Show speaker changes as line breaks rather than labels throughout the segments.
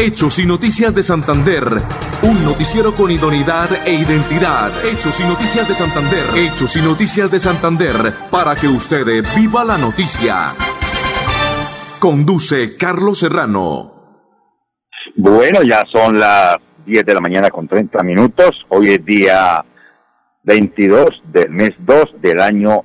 Hechos y Noticias de Santander. Un noticiero con idoneidad e identidad. Hechos y Noticias de Santander. Hechos y Noticias de Santander. Para que usted viva la noticia. Conduce Carlos Serrano.
Bueno, ya son las 10 de la mañana con 30 minutos. Hoy es día 22 del mes 2 del año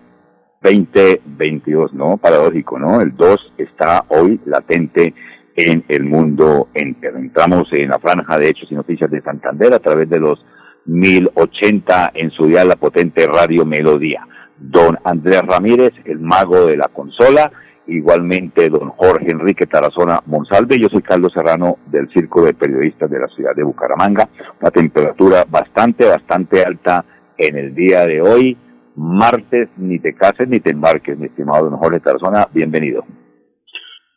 2022, ¿no? Paradójico, ¿no? El 2 está hoy latente en el mundo entero. Entramos en la franja de hechos y noticias de Santander a través de los 1080 en su día la potente radio Melodía. Don Andrés Ramírez, el mago de la consola, igualmente don Jorge Enrique Tarazona Monsalve, yo soy Carlos Serrano del Círculo de Periodistas de la ciudad de Bucaramanga, una temperatura bastante, bastante alta en el día de hoy, martes, ni te cases ni te embarques, mi estimado don Jorge Tarazona, bienvenido.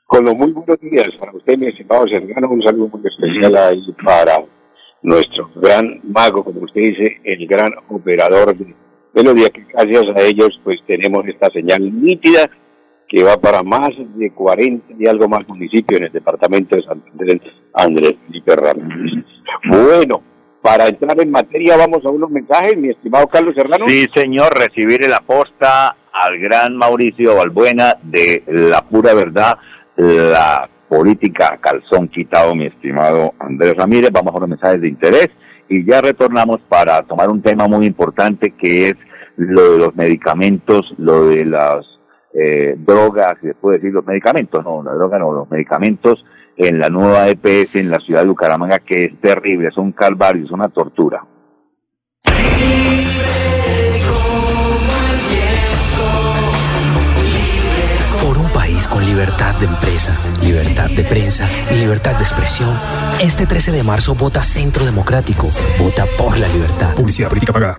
Con los muy buenos días para usted, mi estimado Sergano, un saludo muy especial ahí para nuestro gran mago, como usted dice, el gran operador de Melodía, que gracias a ellos pues tenemos esta señal nítida que va para más de 40 y algo más municipios en el departamento de Santander, Andrés Felipe Ramírez. Bueno, para entrar en materia vamos a unos mensajes, mi estimado Carlos Serrano.
Sí, señor, recibir la posta al gran Mauricio Balbuena de La Pura Verdad la política calzón quitado, mi estimado Andrés Ramírez. Vamos a los mensajes de interés y ya retornamos para tomar un tema muy importante que es lo de los medicamentos, lo de las eh, drogas, se puede decir los medicamentos, no, la droga no, los medicamentos en la nueva EPS en la ciudad de Bucaramanga, que es terrible, es un calvario, es una tortura.
Libertad de empresa, libertad de prensa y libertad de expresión, este 13 de marzo vota Centro Democrático. Vota por la libertad.
Publicidad política pagada.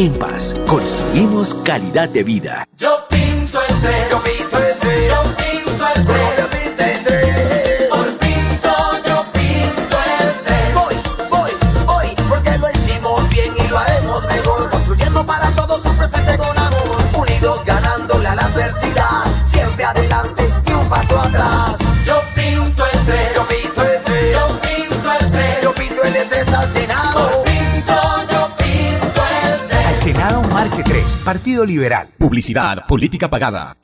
En Paz, construimos calidad de vida.
Yo pinto el 3. Yo pinto el
Partido Liberal.
Publicidad política pagada.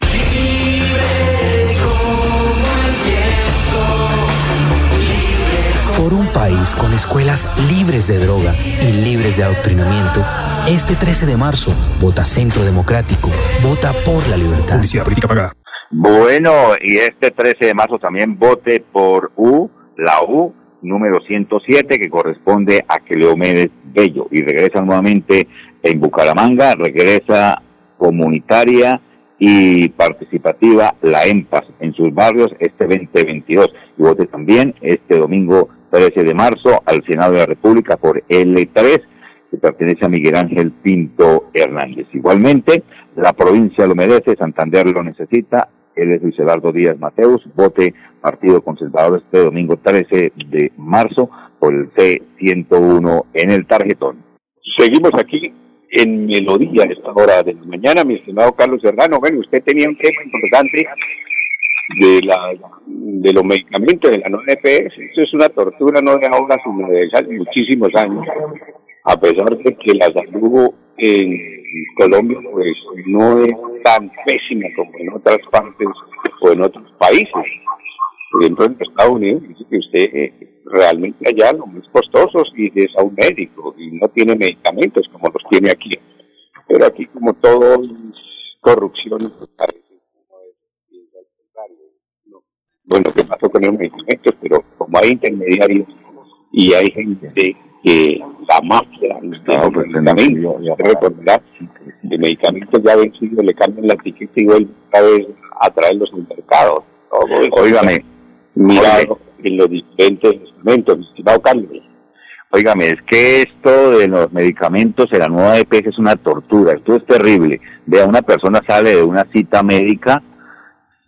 Por un país con escuelas libres de droga y libres de adoctrinamiento, este 13 de marzo vota Centro Democrático. Vota por la libertad.
Publicidad política pagada.
Bueno, y este 13 de marzo también vote por U, la U número 107, que corresponde a Cleomedes Bello. Y regresa nuevamente en Bucaramanga, regresa comunitaria y participativa la EMPAS en sus barrios este 2022. Y vote también este domingo 13 de marzo al Senado de la República por L3, que pertenece a Miguel Ángel Pinto Hernández. Igualmente, la provincia lo merece, Santander lo necesita, él es Luis Eduardo Díaz Mateus, vote Partido Conservador este domingo 13 de marzo por el C101 en el tarjetón.
Seguimos aquí en Melodía a esta hora de la mañana, mi estimado Carlos Serrano. Bueno, usted tenía un tema importante de la de los medicamentos de la no EPS. Eso es una tortura no de ahora, sino de hace muchísimos años. A pesar de que la salud en Colombia pues no es tan pésima como en otras partes o en otros países. Por ejemplo, en Estados Unidos dice que usted eh, realmente allá lo más costosos y es a un médico y no tiene medicamentos como los tiene aquí. Pero aquí como todo es corrupción, pues parece que uno es- piensa al contrario, ¿no? Bueno, ¿qué pasó con los medicamentos? Pero como hay intermediarios y hay gente que la mafia de los medicamentos, ya se recordará, de medicamentos ya vencidos le cambian la etiqueta y vuelven otra vez a traerlos al mercado.
Óigame,
mirado en los diferentes instrumentos, mi estimado Carlos.
Óigame, es que esto de los medicamentos en la nueva EPS es una tortura, esto es terrible. Vea, una persona sale de una cita médica,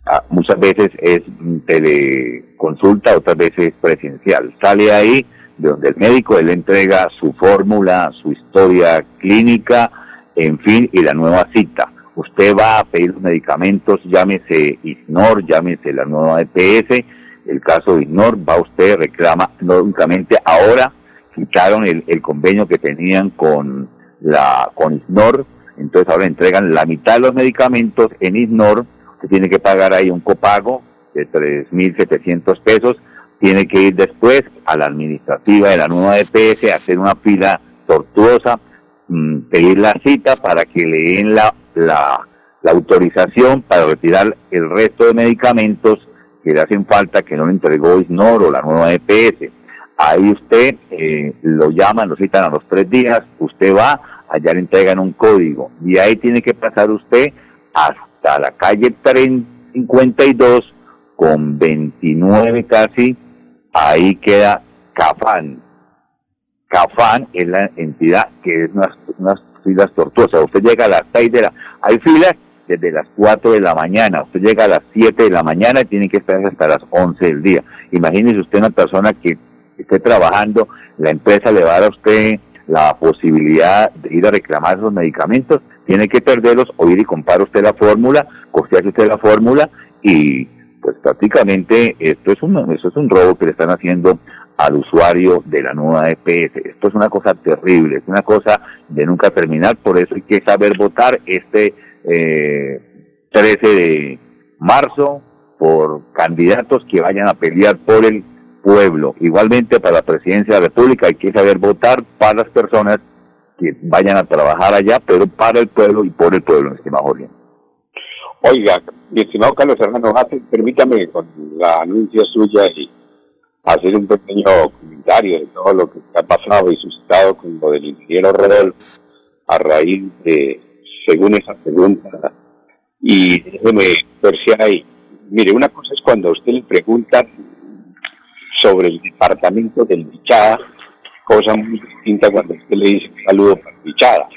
ah, muchas veces es teleconsulta, otras veces presencial. Sale ahí de donde el médico él entrega su fórmula, su historia clínica, en fin, y la nueva cita. Usted va a pedir los medicamentos, llámese ISNOR, llámese la nueva EPS, el caso de ISNOR, va usted, reclama, no únicamente ahora quitaron el, convenio que tenían con la con ISNOR, entonces ahora entregan la mitad de los medicamentos en ISNOR, usted tiene que pagar ahí un copago de 3.700 pesos, tiene que ir después a la administrativa de la nueva EPS, hacer una fila tortuosa, mm, pedir la cita para que le den la, la, la autorización para retirar el resto de medicamentos que le hacen falta, que no le entregó ISNOR o la nueva EPS. Ahí usted eh, lo llaman, lo citan a los tres días, usted va, allá le entregan un código y ahí tiene que pasar usted hasta la calle 52 con 29 casi, ahí queda Cafán. Cafán es la entidad que es unas, unas filas tortuosas. Usted llega a las 6 de la... Hay filas desde las 4 de la mañana, usted llega a las 7 de la mañana y tiene que estar hasta las 11 del día. Imagínese usted una persona que esté trabajando, la empresa le va a dar a usted la posibilidad de ir a reclamar esos medicamentos, tiene que perderlos o ir y comprar usted la fórmula, costearse usted la fórmula y pues prácticamente esto es un esto es un robo que le están haciendo al usuario de la nueva EPS. Esto es una cosa terrible, es una cosa de nunca terminar, por eso hay que saber votar este eh, 13 de marzo por candidatos que vayan a pelear por el pueblo. Igualmente para la presidencia de la República hay que saber votar para las personas que vayan a trabajar allá, pero para el pueblo y por el pueblo, estimado Jorge.
Oiga, mi estimado Carlos Hermano, permítame con la anuncia suya y hacer un pequeño comentario de todo lo que ha pasado y suscitado con lo del ingeniero Rodolfo a raíz de, según esa pregunta, y déjeme ver si hay. Mire, una cosa es cuando usted le preguntan sobre el departamento del Bichada, cosa muy distinta cuando usted le dice un saludo para Bichada.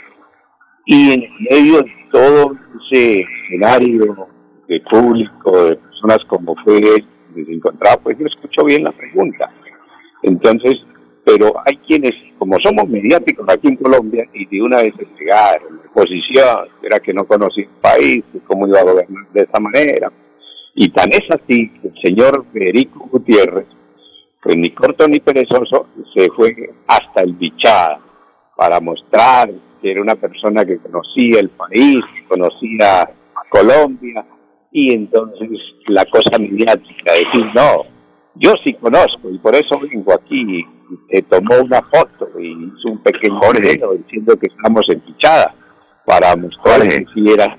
Y en medio de todo ese escenario de público, de personas como fue se encontraba, pues yo escucho bien la pregunta. Entonces, pero hay quienes, como somos mediáticos aquí en Colombia, y de una vez se llegaron, la posición, era que no conocía el país, cómo iba a gobernar de esa manera. Y tan es así que el señor Federico Gutiérrez, pues ni corto ni perezoso, se fue hasta el Bichada para mostrar que era una persona que conocía el país, conocía a Colombia, y entonces la cosa mediática, decir, no, yo sí conozco y por eso vengo aquí, se tomó una foto y hizo un pequeño video diciendo que estamos en Pichada, para mostrar que sí era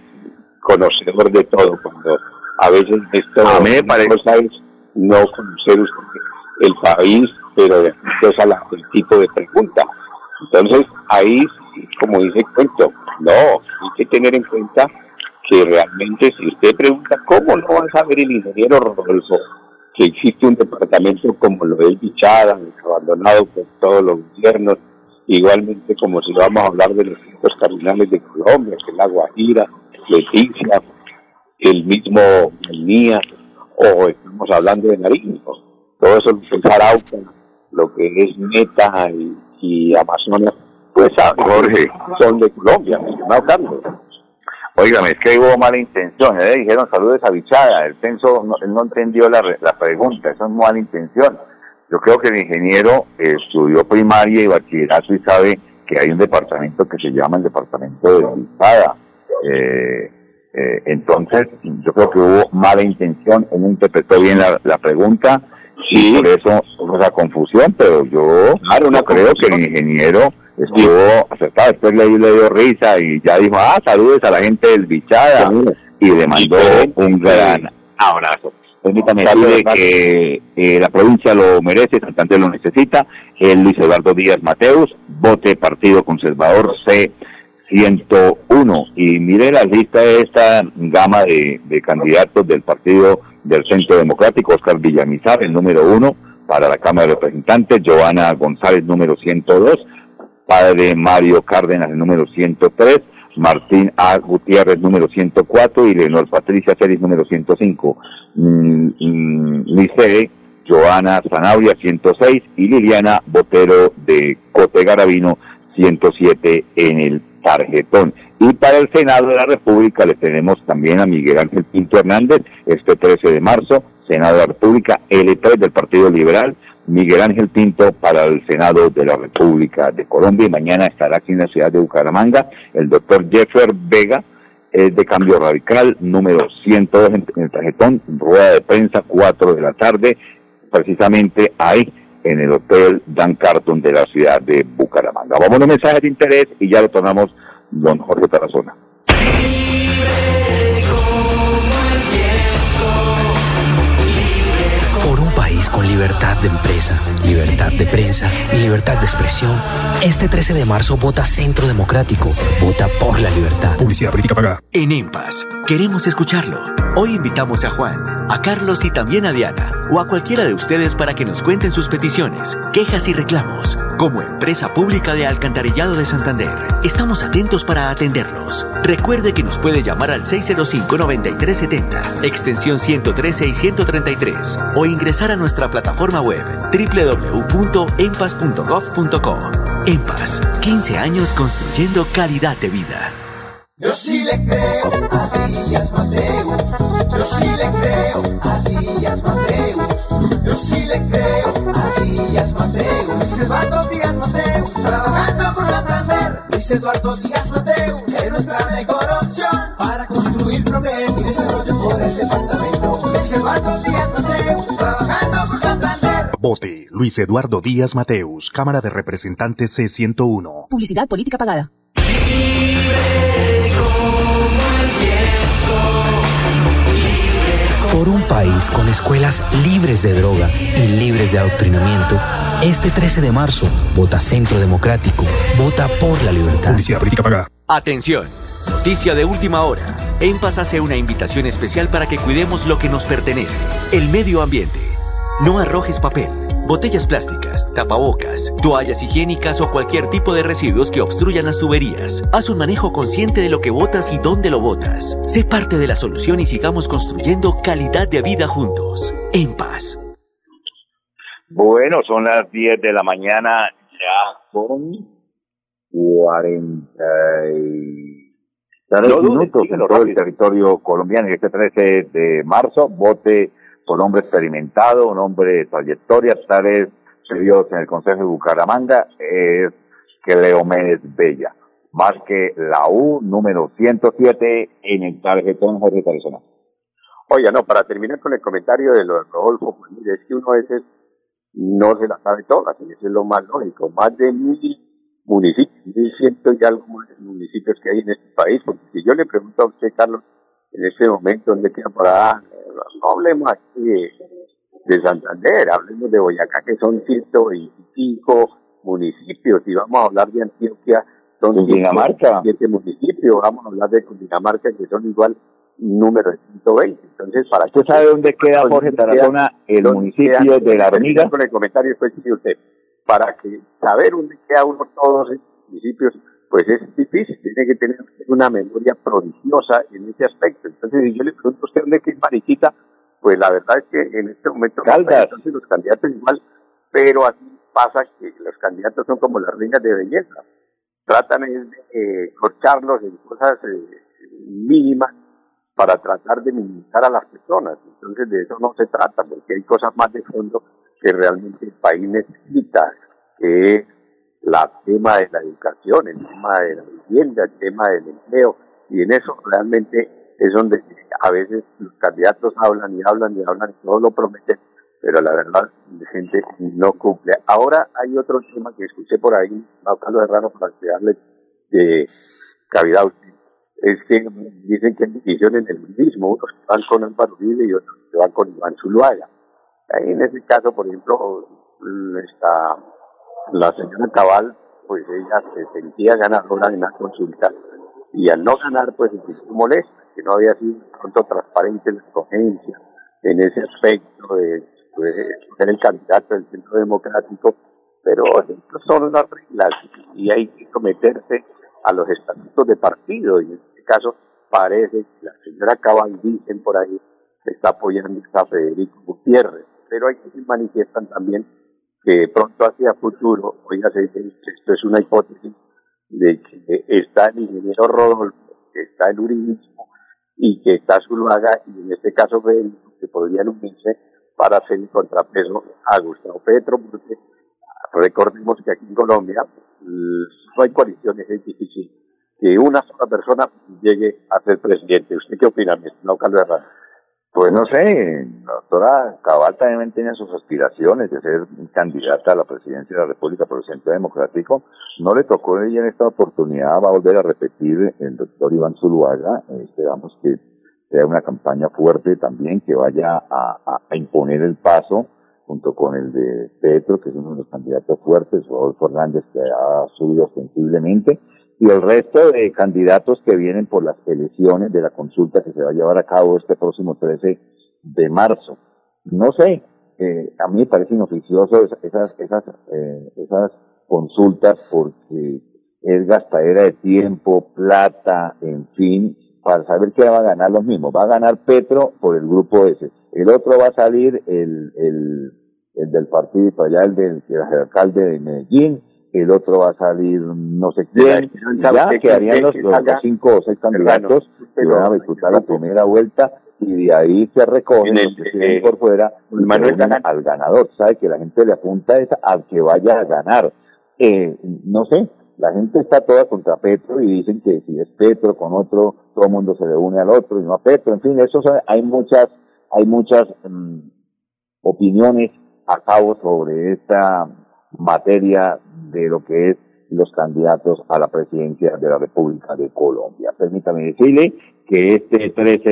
conocedor de todo, cuando a veces esto
A mí me parece-
cosa es no conocer el país, pero de acuerdo a la- el tipo de pregunta. Entonces, ahí, como dice el cuento, no, hay que tener en cuenta que realmente si usted pregunta, ¿cómo no va a saber el ingeniero Rodolfo que existe un departamento como lo del Bichada, abandonado por todos los gobiernos, igualmente como si vamos a hablar de los puntos cardinales de Colombia, que es la Guajira, Leticia, el mismo Melnía, o estamos hablando de Nariño, todo eso lo que es Arauca, lo que es Meta y, y Amazonas, pues ah,
Jorge.
son de Colombia, estimado Carlos.
Óigame, es que hubo mala intención. Le dijeron saludos a Bichada. El censo, no, él no entendió la, la pregunta. Eso es mala intención. Yo creo que el ingeniero eh, estudió primaria y bachillerato y sabe que hay un departamento que se llama el departamento de Bichada. Eh, eh, entonces, yo creo que hubo mala intención. Él no interpretó bien la, la pregunta y por eso hubo esa confusión. Pero yo
Claro, una
no creo que el ingeniero estuvo acertado. Después le, le dio risa y ya dijo, ah, saludos a la gente del Bichada. Y le mandó un gran abrazo. Permítame decirle que eh, la provincia lo merece, Santander lo necesita. El Luis Eduardo Díaz Mateus, vote Partido Conservador C101. Y mire la lista de esta gama de, de candidatos del Partido del Centro Democrático, Oscar Villamizar, el número uno, para la Cámara de Representantes, Giovanna González, número 102, padre Mario Cárdenas, el número 103, Martín A. Gutiérrez, número 104, y Leonor Patricia Celis, número 105. Mm, mm, Licey, Joana Zanabria, 106, y Liliana Botero de Cote Garavino, 107 en el tarjetón. Y para el Senado de la República le tenemos también a Miguel Ángel Pinto Hernández, este 13 de marzo, Senado de la República, L3 del Partido Liberal, Miguel Ángel Pinto para el Senado de la República de Colombia y mañana estará aquí en la ciudad de Bucaramanga el doctor Jeffer Vega, es de Cambio Radical, número 102 en, el tarjetón, rueda de prensa, 4 de la tarde, precisamente ahí en el Hotel Dan Carton de la ciudad de Bucaramanga. Vamos a un mensaje de interés y ya lo tomamos don Jorge Tarazona.
Libertad de empresa, libertad de prensa y libertad de expresión, este 13 de marzo vota Centro Democrático. Vota por la libertad.
Publicidad política pagada.
En EMPAS, queremos escucharlo. Hoy invitamos a Juan, a Carlos y también a Diana, o a cualquiera de ustedes para que nos cuenten sus peticiones, quejas y reclamos. Como empresa pública de Alcantarillado de Santander, estamos atentos para atenderlos. Recuerde que nos puede llamar al 605-9370, extensión 113 y 133, o ingresar a nuestra plataforma web www.empas.gov.co. EMPAS, 15 años construyendo calidad de vida.
Yo sí le creo a Díaz Mateus. Yo sí le creo a Díaz Mateus. Yo sí le creo a Díaz Mateus. Luis Eduardo Díaz Mateus, trabajando por Santander. Luis Eduardo Díaz Mateus es nuestra mejor opción para construir progreso y desarrollo por el departamento. Luis Eduardo Díaz por
Vote Luis Eduardo Díaz Mateus, Cámara de Representantes C101.
Publicidad política pagada.
Por un país con escuelas libres de droga y libres de adoctrinamiento, este 13 de marzo, vota Centro Democrático. Vota por la libertad.
Publicidad política pagada.
Atención, noticia de última hora. EMPAS hace una invitación especial para que cuidemos lo que nos pertenece, el medio ambiente. No arrojes papel, botellas plásticas, tapabocas, toallas higiénicas o cualquier tipo de residuos que obstruyan las tuberías. Haz un manejo consciente de lo que botas y dónde lo botas. Sé parte de la solución y sigamos construyendo calidad de vida juntos. En paz.
Bueno, son las 10 de la mañana, ya con 43
No dudes,
minutos en todo el territorio colombiano. Y este 13 de marzo, vote por hombre experimentado, un hombre de trayectoria, tales serios en el Consejo de Bucaramanga, es Cleomedes Bella. Más que la U número 107 en el tarjetón Jorge Tarazona.
Oiga, no, para terminar con el comentario de lo de Rodolfo, es que uno a veces no se la sabe todas, y eso es lo más lógico. Más de mil municipios, mil ciento y algo más municipios que hay en este país, porque si yo le pregunto a usted, Carlos, en este momento, ¿dónde queda allá? No hablemos aquí de, de Santander, hablemos de Boyacá, que son 125 municipios, y vamos a hablar de Antioquia, son
Cundinamarca.
7 municipios, vamos a hablar de Cundinamarca, que son igual número de 120. Entonces, para
¿Usted sabe dónde queda Jorge Tarazona, el
¿Dónde
municipio de La Hormiga?
Con el comentario después dice usted, para que saber dónde queda uno todos esos municipios, pues es difícil, tiene que tener una memoria prodigiosa en ese aspecto. Entonces, si yo le pregunto a usted dónde queda Mariquita, pues la verdad es que en este momento entonces los candidatos igual, pero así pasa que los candidatos son como las reinas de belleza, tratan es de eh, corcharlos en cosas eh, mínimas para tratar de minimizar a las personas. Entonces de eso no se trata, porque hay cosas más de fondo que realmente el país necesita, que es la tema de la educación, el tema de la vivienda, el tema del empleo, y en eso realmente es donde a veces los candidatos hablan y hablan y hablan y todo lo prometen, pero la verdad la gente no cumple. Ahora hay otro tema que escuché por ahí, a Carlos Herrano, para darle de cavidad es que dicen que hay divisiones en el mismo, unos que van con Álvaro Uribe y otros que van con Iván Zuluaga. Ahí en ese caso, por ejemplo, está la señora Cabal, pues ella se sentía ganadora en la consulta y al no ganar, pues se sintió molesta, que no había sido de pronto transparente la escogencia en ese aspecto de puede ser el candidato del centro democrático, pero estas son las reglas y hay que someterse a los estatutos de partido y en este caso parece que la señora Cabal dicen por ahí está apoyando a Federico Gutiérrez, pero hay que manifiestan también que pronto hacia futuro, oiga, esto es una hipótesis de que está el ingeniero Rodolfo, que está el uribismo y que está Zuluaga y en este caso Federico, que podrían unirse para hacer el contrapeso a Gustavo Petro, porque recordemos que aquí en Colombia no hay coaliciones, es difícil que una sola persona llegue a ser presidente. ¿Usted qué opina, mi estimado Carlos Herrera?
Pues no sé, la doctora Cabal también tenía sus aspiraciones de ser candidata a la presidencia de la República por el Centro Democrático. No le tocó ella en esta oportunidad, va a volver a repetir el doctor Iván Zuluaga. Esperamos que sea una campaña fuerte también, que vaya a, a, imponer el paso junto con el de Petro, que es uno de los candidatos fuertes, Rodolfo Hernández, que ha subido ostensiblemente y el resto de candidatos que vienen por las elecciones de la consulta que se va a llevar a cabo este próximo 13 de marzo. No sé, eh, a mí me parece inoficioso esas, esas, eh, esas consultas porque es gastadera de tiempo, plata, en fin, para saber qué va a ganar los mismos. Va a ganar Petro por el grupo ese. El otro va a salir el, el, el del partido, allá el del el alcalde de Medellín, el otro va a salir no sé quién, y ya quedarían los, los, cinco o seis candidatos que van a disputar la primera vuelta y de ahí se recogen los que siguen por fuera al ganador. Sabe que la gente le apunta es al que vaya a ganar. Eh, no sé, la gente está toda contra Petro y dicen que si es Petro con otro, todo el mundo se le une al otro y no a Petro. En fin, eso hay muchas, hay muchas mm, opiniones a cabo sobre esta materia de lo que es los candidatos a la presidencia de la República de Colombia. Permítame decirle que este 13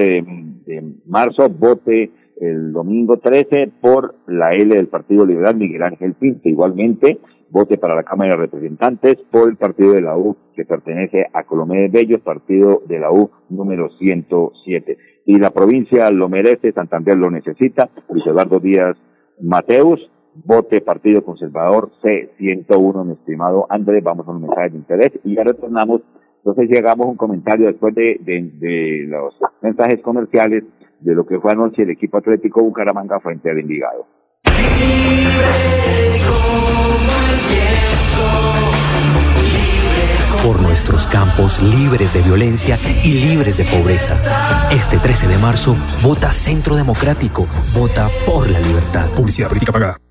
de, marzo vote el domingo 13 por la L del Partido Liberal Miguel Ángel Pinto. Igualmente, vote para la Cámara de Representantes por el partido de la U que pertenece a Colombia de Bellos, partido de la U número 107. Y la provincia lo merece, Santander lo necesita, Luis Eduardo Díaz Mateus, vote Partido Conservador C101, mi estimado Andrés. Vamos a un mensaje de interés y ya retornamos. Entonces llegamos a un comentario después de, de, los mensajes comerciales de lo que fue anoche el equipo atlético Bucaramanga frente al Envigado.
por nuestros campos libres de violencia y libres de pobreza. Este 13 de marzo, vota Centro Democrático, vota por la libertad.
Publicidad política pagada.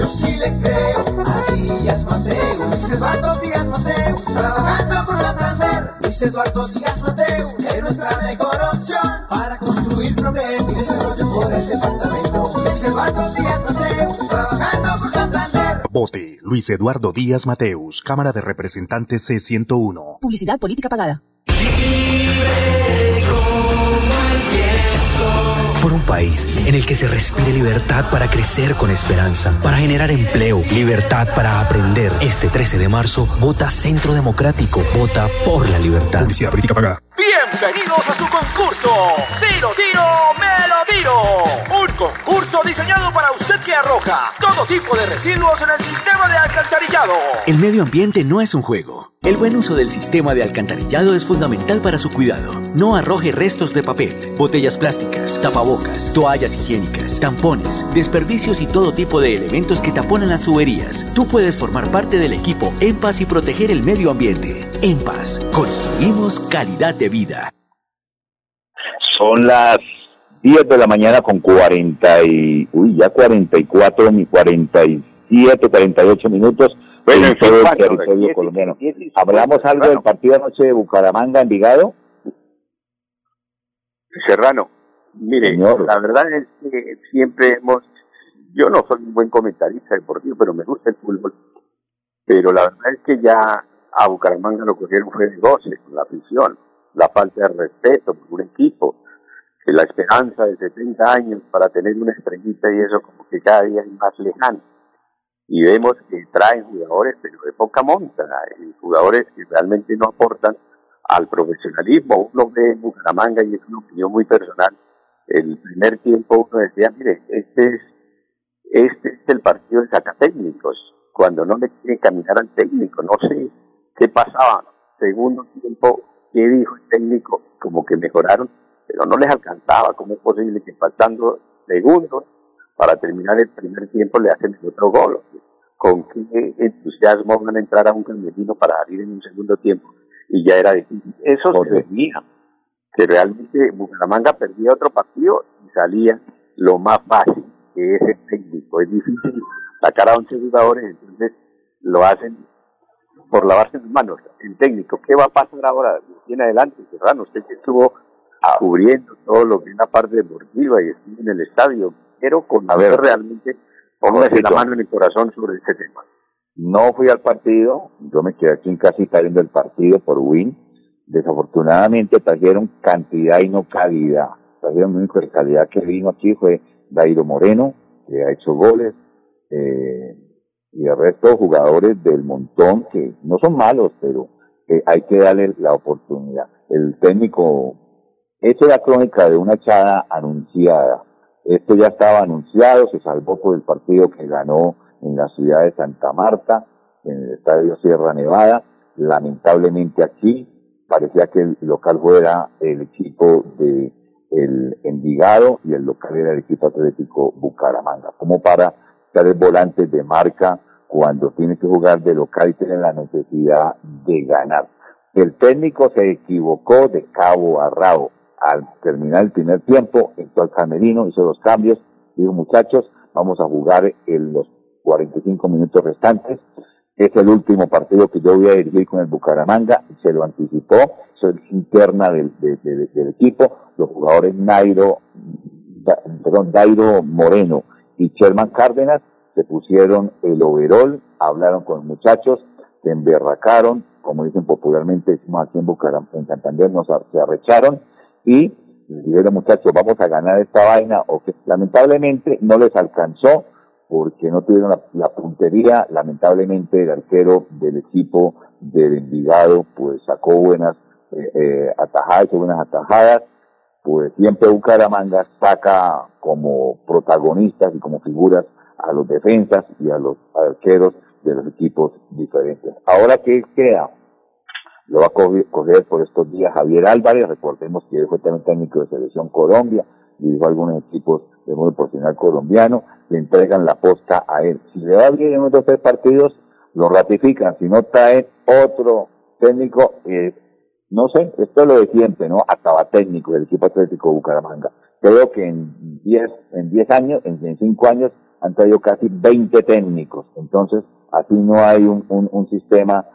Yo sí le creo a Díaz Mateus. Luis Eduardo Díaz Mateus, trabajando por Santander. Luis Eduardo Díaz Mateus, es nuestra mejor opción para construir progreso y desarrollo por el departamento. Luis Eduardo Díaz Mateus, trabajando por Santander.
Vote Luis Eduardo Díaz Mateus, Cámara de Representantes C101.
Publicidad política pagada.
Por un país en el que se respire libertad para crecer con esperanza, para generar empleo, libertad para aprender. Este 13 de marzo, vota Centro Democrático, vota por la libertad.
Publicidad política pagada.
Bienvenidos a su concurso. Si lo tiro, me lo tiro. Un concurso diseñado para usted que arroja todo tipo de residuos en el sistema de alcantarillado.
El medio ambiente no es un juego. El buen uso del sistema de alcantarillado es fundamental para su cuidado. No arroje restos de papel, botellas plásticas, tapabocas, toallas higiénicas, tampones, desperdicios y todo tipo de elementos que taponan las tuberías. Tú puedes formar parte del equipo En Paz y proteger el medio ambiente. En Paz, construimos calidad de vida.
Son las 10 de la mañana con 40 y, uy, ya 44, ni 47, 48 minutos
Bueno,
en
en
todo el territorio
diez-
colombiano.
diez- diez-
¿Hablamos algo del partido anoche de Bucaramanga, Envigado?
Serrano, mire,
Señor.
la verdad es que siempre hemos yo no soy un buen comentarista deportivo, pero me gusta el fútbol. Pero la verdad es que ya a Bucaramanga lo cogieron fue de goce con la afición, la falta de respeto por un equipo, que la esperanza de 70 años para tener una estrellita y eso como que cada día es más lejano. Y vemos que traen jugadores, pero de poca monta, y jugadores que realmente no aportan al profesionalismo. Uno ve en Bucaramanga, y es una opinión muy personal, el primer tiempo uno decía, mire, este es, este es el partido de sacatécnicos, cuando no le quieren caminar al técnico, no sé qué pasaba. Segundo tiempo, ¿qué dijo el técnico? Como que mejoraron, pero no les alcanzaba. ¿Cómo es posible que faltando segundos para terminar el primer tiempo le hacen el otro gol? ¿Con qué entusiasmo van a entrar a un camerino para salir en un segundo tiempo? Y ya era difícil. Eso se venía. Que realmente Bucaramanga perdía otro partido y salía lo más fácil, que es el técnico. Es difícil sacar a 11 jugadores, entonces lo hacen por lavarse las manos. El técnico, ¿qué va a pasar ahora? Tiene adelante, Serrano, usted que estuvo cubriendo todo lo que es la parte deportiva y estuvo en el estadio. Quiero conocer realmente, póngase la mano en el corazón sobre este tema.
No fui al partido, yo me quedé aquí en casita viendo el partido por Win. Desafortunadamente trajeron cantidad y no calidad. Trajeron única calidad que vino aquí fue Dairo Moreno, que ha hecho goles, eh, y el resto jugadores del montón que no son malos, pero hay que darle la oportunidad. El técnico, esto es la crónica de una echada anunciada. Esto ya estaba anunciado, se salvó por el partido que ganó en la ciudad de Santa Marta, en el estadio Sierra Nevada. Lamentablemente aquí parecía que el local fuera el equipo de el Envigado y el local era el equipo atlético Bucaramanga. Como para el volantes de marca cuando tiene que jugar de local y tiene la necesidad de ganar. El técnico se equivocó de cabo a rabo. Al terminar el primer tiempo, entró al camerino, hizo los cambios, dijo muchachos, vamos a jugar en los 45 minutos restantes. Es el último partido que yo voy a dirigir con el Bucaramanga, se lo anticipó, soy interna del, equipo, los jugadores Nairo, perdón, Dairo Moreno, y Sherman Cárdenas se pusieron el overol, hablaron con los muchachos, se emberracaron, como dicen popularmente, decimos aquí en Bucaram, en Santander, nos se arrecharon y dijeron muchachos, vamos a ganar esta vaina, o que lamentablemente no les alcanzó porque no tuvieron la, puntería, lamentablemente el arquero del equipo del Envigado pues sacó buenas eh, eh, atajadas, buenas atajadas, pues siempre Bucaramanga saca como protagonistas y como figuras a los defensas y a los arqueros de los equipos diferentes. Ahora, ¿qué queda? Lo va a coger por estos días Javier Álvarez, recordemos que fue también técnico de Selección Colombia, dirigió algunos equipos de modo profesional colombiano, le entregan la posta a él. Si le va bien en estos tres partidos, lo ratifican, si no traen otro técnico, eh, no sé, esto es lo de siempre, ¿no? Acaba técnico del equipo atlético Bucaramanga. Creo que en 10 en diez años, en 5 años, han traído casi 20 técnicos. Entonces, así no hay un, un, un sistema,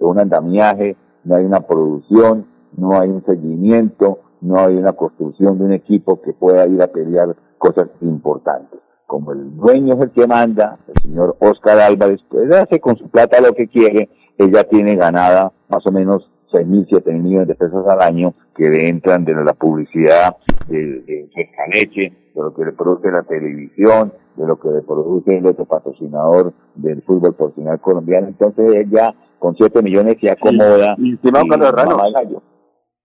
un andamiaje, no hay una producción, no hay un seguimiento, no hay una construcción de un equipo que pueda ir a pelear cosas importantes. Como el dueño es el que manda, el señor Oscar Álvarez, pues hace con su plata lo que quiere, ella tiene ganada más o menos 6 mil, 7 mil millones de pesos al año que le entran de la publicidad de, de, leche, de lo que le produce la televisión, de lo que le produce el otro patrocinador del fútbol profesional colombiano. Entonces ella con 7 millones se acomoda.
y,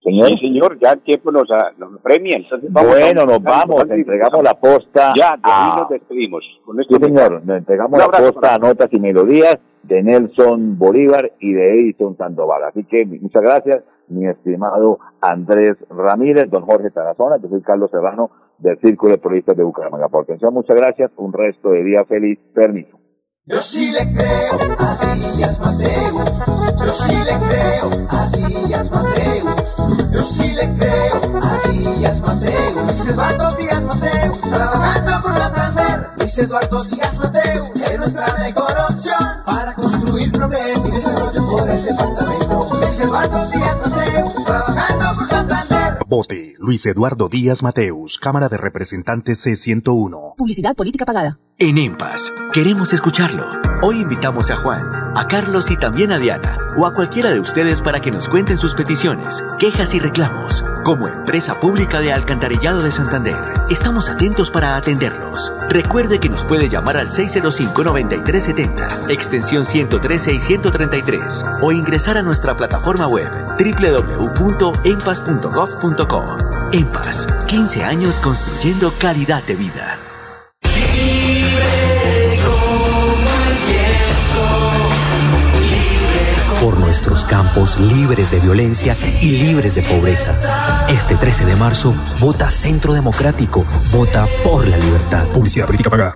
Señor. Sí, señor, ya el tiempo nos, nos premia. Entonces vamos
bueno, nos vamos, entregamos la posta.
Ya, nos despedimos.
Con sí, señor, nos entregamos la posta a notas y melodías de Nelson Bolívar y de Edison Sandoval. Así que muchas gracias, mi estimado Andrés Ramírez, don Jorge Tarazona, yo soy Carlos Serrano del Círculo de Periodistas de Bucaramanga. Por atención, muchas gracias, un resto de día feliz, permiso.
Yo sí le creo a Díaz Mateus, yo sí le creo a Díaz Mateus, yo sí le creo a Díaz Mateus, Luis Eduardo Díaz Mateus, trabajando por Santander, Luis Eduardo Díaz Mateus, es nuestra mejor opción para construir progreso y desarrollo por el departamento. Luis Eduardo Díaz Mateus, trabajando por Santander.
Vote Luis Eduardo Díaz Mateus, Cámara de Representantes C101.
Publicidad política pagada.
En EMPAS, queremos escucharlo. Hoy invitamos a Juan, a Carlos y también a Diana, o a cualquiera de ustedes para que nos cuenten sus peticiones, quejas y reclamos. Como empresa pública de Alcantarillado de Santander, estamos atentos para atenderlos. Recuerde que nos puede llamar al 605-9370, extensión 113 y 133, o ingresar a nuestra plataforma web www.empas.gov.co. EMPAS, 15 años construyendo calidad de vida.
por nuestros campos libres de violencia y libres de pobreza. Este 13 de marzo, vota Centro Democrático, vota por la libertad.
Publicidad política pagada.